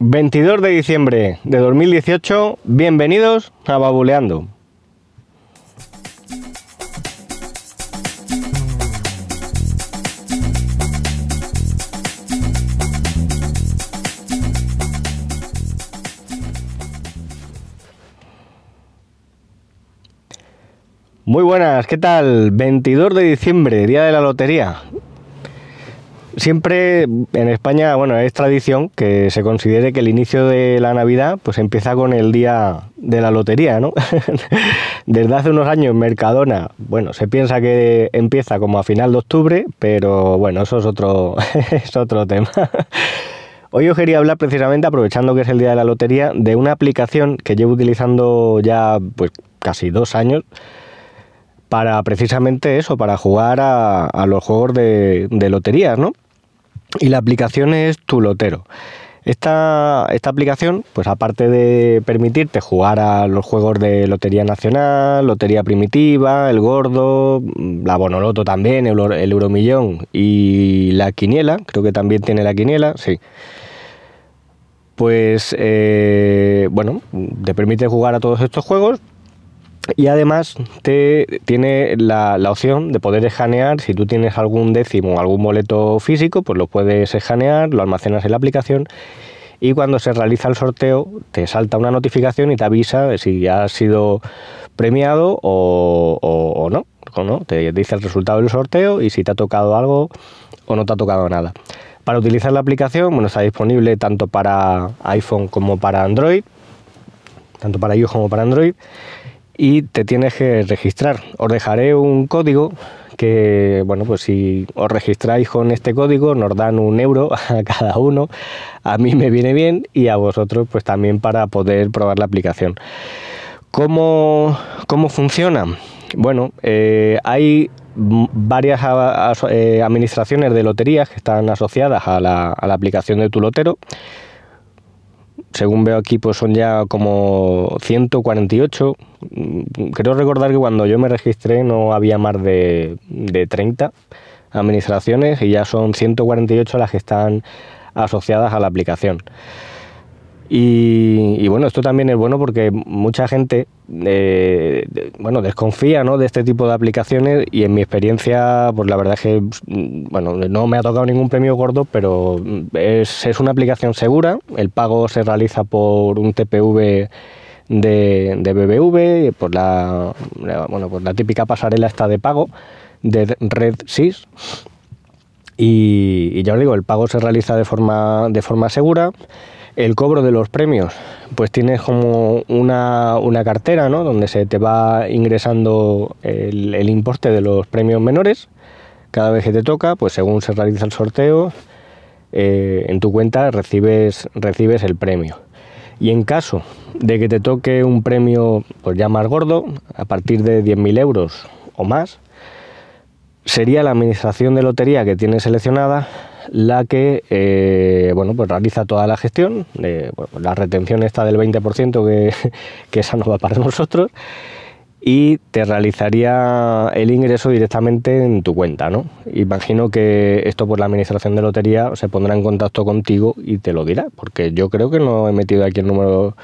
22 de diciembre de 2018, bienvenidos a Babuleando. Muy buenas, ¿qué tal? 22 de diciembre, día de la lotería. Siempre en España, bueno, es tradición que se considere que el inicio de la Navidad pues empieza con el día de la lotería, ¿no? Desde hace unos años Mercadona, bueno, se piensa que empieza como a final de octubre, pero bueno, eso es otro, es otro tema. Hoy os quería hablar precisamente, aprovechando que es el día de la lotería, de una aplicación que llevo utilizando ya pues casi dos años para precisamente eso, para jugar a, los juegos de, loterías, ¿no? Y la aplicación es Tu Lotero. Esta, esta, aplicación, pues aparte de permitirte jugar a los juegos de Lotería Nacional, Lotería Primitiva, El Gordo, la Bonoloto también, el, Euromillón y la Quiniela, creo que también tiene la Quiniela, sí. Pues, eh, bueno, te permite jugar a todos estos juegos, y además te tiene la, opción de poder escanear, si tú tienes algún décimo algún boleto físico, pues lo puedes escanear, lo almacenas en la aplicación y cuando se realiza el sorteo te salta una notificación y te avisa de si ya has sido premiado o, no, o no. Te dice el resultado del sorteo y si te ha tocado algo o no te ha tocado nada. Para utilizar la aplicación, bueno, está disponible tanto para iPhone como para Android, tanto para iOS como para Android y te tienes que registrar. Os dejaré un código que, bueno, pues si os registráis con este código nos dan un euro a cada uno. A mí me viene bien y a vosotros pues también para poder probar la aplicación. ¿Cómo, cómo funciona? Bueno, eh, hay varias eh, administraciones de loterías que están asociadas a la, a la aplicación de tu lotero según veo aquí, pues son ya como 148. Creo recordar que cuando yo me registré no había más de, de 30 administraciones y ya son 148 las que están asociadas a la aplicación. Y, bueno, esto también es bueno porque mucha gente eh, bueno, desconfía ¿no? de este tipo de aplicaciones y en mi experiencia, pues la verdad es que bueno, no me ha tocado ningún premio gordo, pero es, es una aplicación segura, el pago se realiza por un TPV de, BBV, por la, bueno, pues la típica pasarela está de pago de Red SIS. Y, y ya os digo, el pago se realiza de forma, de forma segura. El cobro de los premios, pues tienes como una, cartera, ¿no? Donde se te va ingresando el, importe de los premios menores. Cada vez que te toca, pues según se realiza el sorteo, eh, en tu cuenta recibes, recibes el premio. Y en caso de que te toque un premio pues ya más gordo, a partir de 10.000 euros o más, sería la administración de lotería que tienes seleccionada la que eh, bueno, pues realiza toda la gestión, la retención está del 20% que, que esa no va para nosotros y te realizaría el ingreso directamente en tu cuenta, ¿no? Imagino que esto por la administración de lotería se pondrá en contacto contigo y te lo dirá, porque yo creo que no he metido aquí el número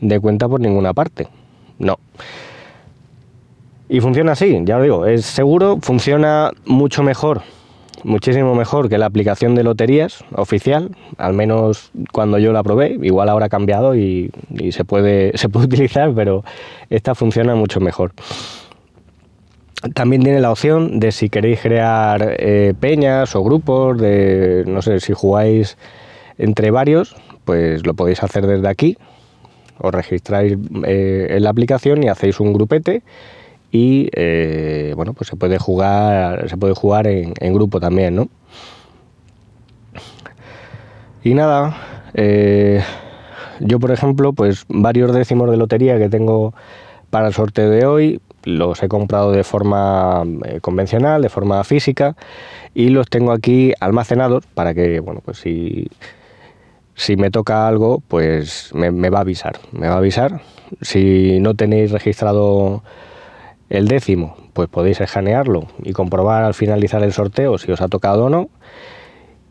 de cuenta por ninguna parte. No. Y funciona así, ya lo digo, es seguro, funciona mucho mejor muchísimo mejor que la aplicación de loterías oficial, al menos cuando yo la probé, igual ahora ha cambiado y, se, puede, se puede utilizar, pero esta funciona mucho mejor. También tiene la opción de si queréis crear eh, peñas o grupos, de no sé, si jugáis entre varios, pues lo podéis hacer desde aquí. Os registráis eh, en la aplicación y hacéis un grupete y eh, bueno pues se puede jugar se puede jugar en, grupo también no y nada eh, yo por ejemplo pues varios décimos de lotería que tengo para el sorteo de hoy los he comprado de forma eh, convencional de forma física y los tengo aquí almacenados para que bueno pues si si me toca algo pues me, me va a avisar me va a avisar. Si no tenéis registrado el décimo, pues podéis escanearlo y comprobar al finalizar el sorteo si os ha tocado o no.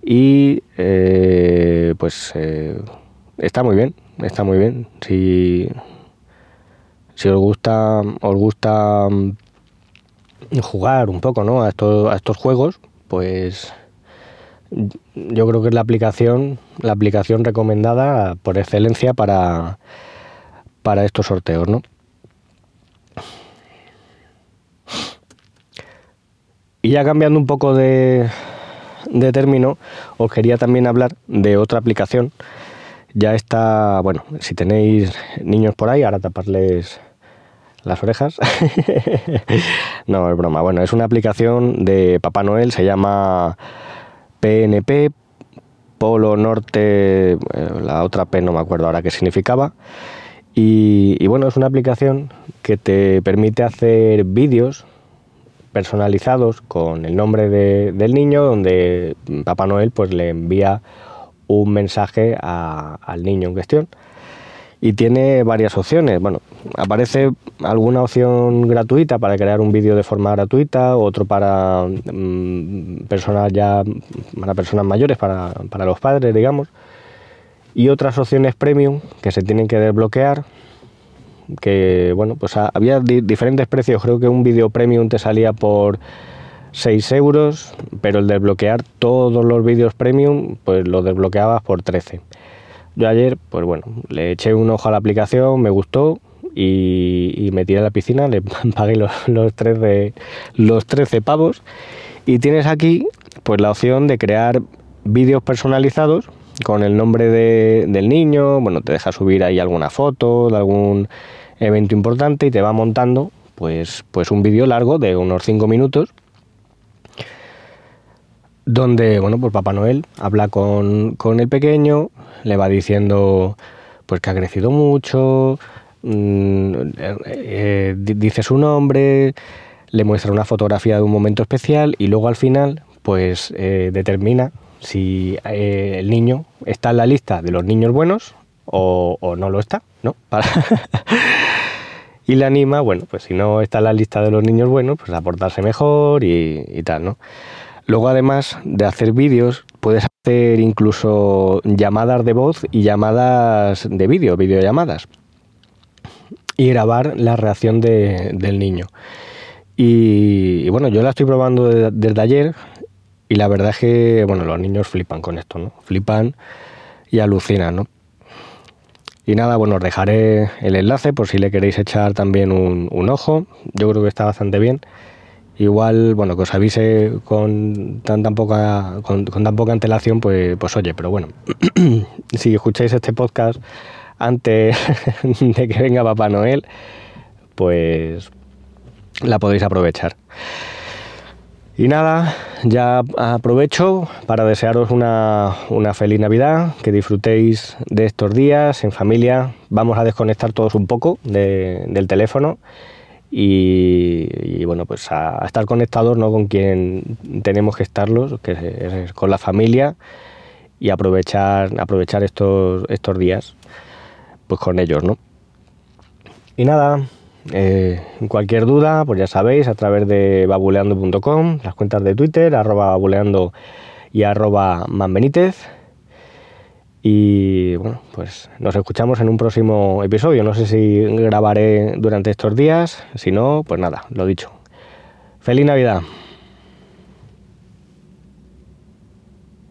Y eh, pues eh, está muy bien, está muy bien. Si, si os gusta, os gusta mm, jugar un poco, ¿no? A estos, a estos juegos, pues yo creo que es la aplicación, la aplicación recomendada por excelencia para, para estos sorteos, ¿no? Y ya cambiando un poco de, término, os quería también hablar de otra aplicación. Ya está, bueno, si tenéis niños por ahí, ahora taparles las orejas. no, es broma. Bueno, es una aplicación de Papá Noel, se llama PNP, Polo Norte, eh, la otra P no me acuerdo ahora qué significaba. Y, bueno, es una aplicación que te permite hacer vídeos personalizados con el nombre del niño, donde Papá Noel pues le envía un mensaje al niño en cuestión y tiene varias opciones. Bueno, aparece alguna opción gratuita para crear un vídeo de forma gratuita, otro para mm, personas ya, para personas mayores, para, los padres, digamos, y otras opciones premium que se tienen que desbloquear. Que bueno, pues había diferentes precios. Creo que un vídeo premium te salía por 6 euros, pero el desbloquear todos los vídeos premium, pues lo desbloqueabas por 13. Yo ayer, pues bueno, le eché un ojo a la aplicación, me gustó y, me tiré a la piscina, le pagué los, los, 13, los 13 pavos y tienes aquí pues la opción de crear vídeos personalizados con el nombre del niño, bueno, te deja subir ahí alguna foto de algún evento importante y te va montando pues, pues un vídeo largo de unos 5 minutos donde, bueno, pues Papá Noel habla con, el pequeño, le va diciendo pues que ha crecido mucho, mm, eh, eh, dice su nombre, le muestra una fotografía de un momento especial y luego al final pues eh, determina si el niño está en la lista de los niños buenos o, no lo está, ¿no? y le anima, bueno, pues si no está en la lista de los niños buenos, pues a portarse mejor y tal, ¿no? Luego, además de hacer vídeos, puedes hacer incluso llamadas de voz y llamadas de vídeo, videollamadas. Y grabar la reacción del niño. Y, bueno, yo la estoy probando desde ayer y la verdad es que, bueno, los niños flipan con esto, ¿no? Flipan y alucinan, ¿no? Y nada, bueno, os dejaré el enlace por si le queréis echar también un, un ojo. Yo creo que está bastante bien igual, bueno, que os avise con tan, tan poca, con, tan poca antelación, pues, pues oye, pero bueno, si escucháis este podcast antes de que venga Papá Noel, pues la podéis aprovechar. Y nada, ya aprovecho para desearos una, una, feliz Navidad, que disfrutéis de estos días en familia. Vamos a desconectar todos un poco del teléfono y, bueno, pues a, estar conectados ¿no? con quien tenemos que estarlos, que es, con la familia y aprovechar, aprovechar estos, estos días pues con ellos, ¿no? Y nada, eh, cualquier duda, pues ya sabéis, a través de babuleando.com, las cuentas de Twitter, arroba babuleando y arroba manbenítez. Y bueno, pues nos escuchamos en un próximo episodio. No sé si grabaré durante estos días. Si no, pues nada, lo dicho. Feliz Navidad.